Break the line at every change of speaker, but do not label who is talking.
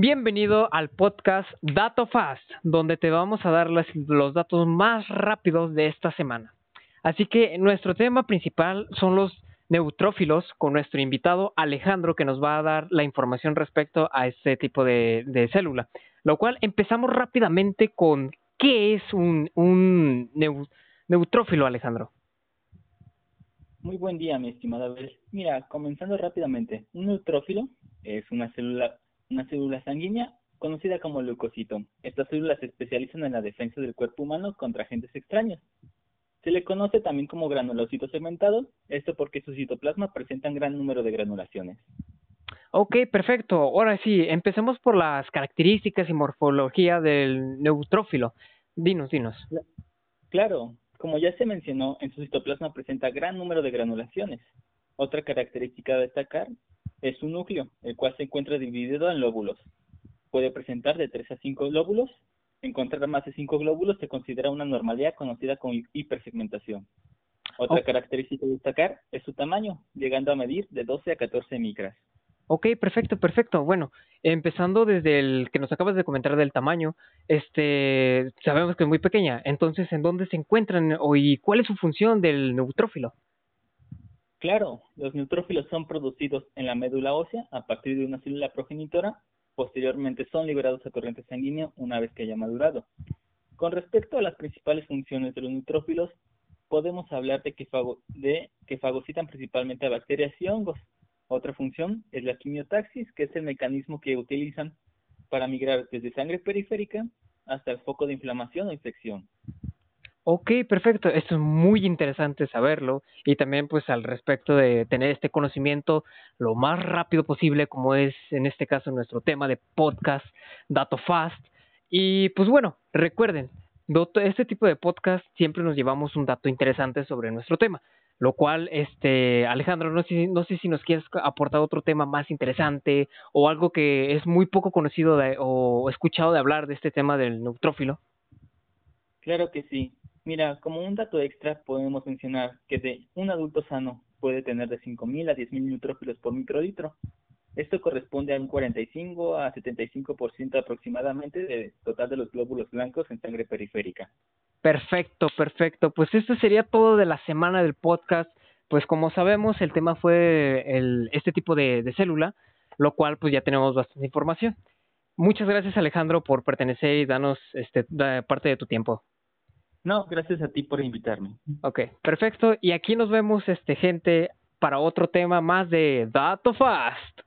Bienvenido al podcast Dato Fast, donde te vamos a dar los datos más rápidos de esta semana. Así que nuestro tema principal son los neutrófilos con nuestro invitado Alejandro que nos va a dar la información respecto a este tipo de, célula. Lo cual empezamos rápidamente con ¿qué es un, neutrófilo, Alejandro?
Muy buen día, mi estimada Abel. Mira, comenzando rápidamente, un neutrófilo es una célula, una célula sanguínea conocida como leucocito. Estas células se especializan en la defensa del cuerpo humano contra agentes extraños. Se le conoce también como granulocito segmentado, esto porque su citoplasma presenta un gran número de granulaciones.
Ok, perfecto. Ahora sí, empecemos por las características y morfología del neutrófilo. Dinos, dinos.
Claro, como ya se mencionó, en su citoplasma presenta gran número de granulaciones. Otra característica a destacar es su núcleo, el cual se encuentra dividido en lóbulos. Puede presentar de 3 a 5 lóbulos encontrar más de cinco glóbulos se considera una normalidad conocida como hipersegmentación. Otra característica a destacar es su tamaño, llegando a medir de 12 a 14 micras.
Ok, perfecto, perfecto. Bueno, empezando desde el que nos acabas de comentar del tamaño, este, sabemos que es muy pequeña. Entonces, ¿en dónde se encuentran o y cuál es su función del neutrófilo?
Claro, los neutrófilos son producidos en la médula ósea a partir de una célula progenitora posteriormente son liberados a corriente sanguínea una vez que haya madurado. Con respecto a las principales funciones de los neutrófilos, podemos hablar de que, de que fagocitan principalmente a bacterias y hongos. Otra función es la quimiotaxis, que es el mecanismo que utilizan para migrar desde sangre periférica hasta el foco de inflamación o infección.
Ok, perfecto. Esto es muy interesante saberlo y también pues al respecto de tener este conocimiento lo más rápido posible como es en este caso nuestro tema de podcast, Dato Fast. Y pues bueno, recuerden, este tipo de podcast siempre nos llevamos un dato interesante sobre nuestro tema. Lo cual, este, Alejandro, no sé, no sé si nos quieres aportar otro tema más interesante o algo que es muy poco conocido o escuchado de hablar de este tema del neutrófilo.
Claro que sí. Mira, como un dato extra podemos mencionar que de un adulto sano puede tener de 5.000 a 10.000 neutrófilos por microlitro. Esto corresponde a un 45 a 75% aproximadamente del total de los glóbulos blancos en sangre periférica.
Perfecto, perfecto. Pues esto sería todo de la semana del podcast. Pues como sabemos, el tema fue el, este tipo de, de célula, lo cual pues ya tenemos bastante información. Muchas gracias Alejandro por pertenecer y darnos este, parte de tu tiempo.
No, gracias a ti por invitarme.
Ok, perfecto. Y aquí nos vemos, este, gente, para otro tema más de Dato Fast.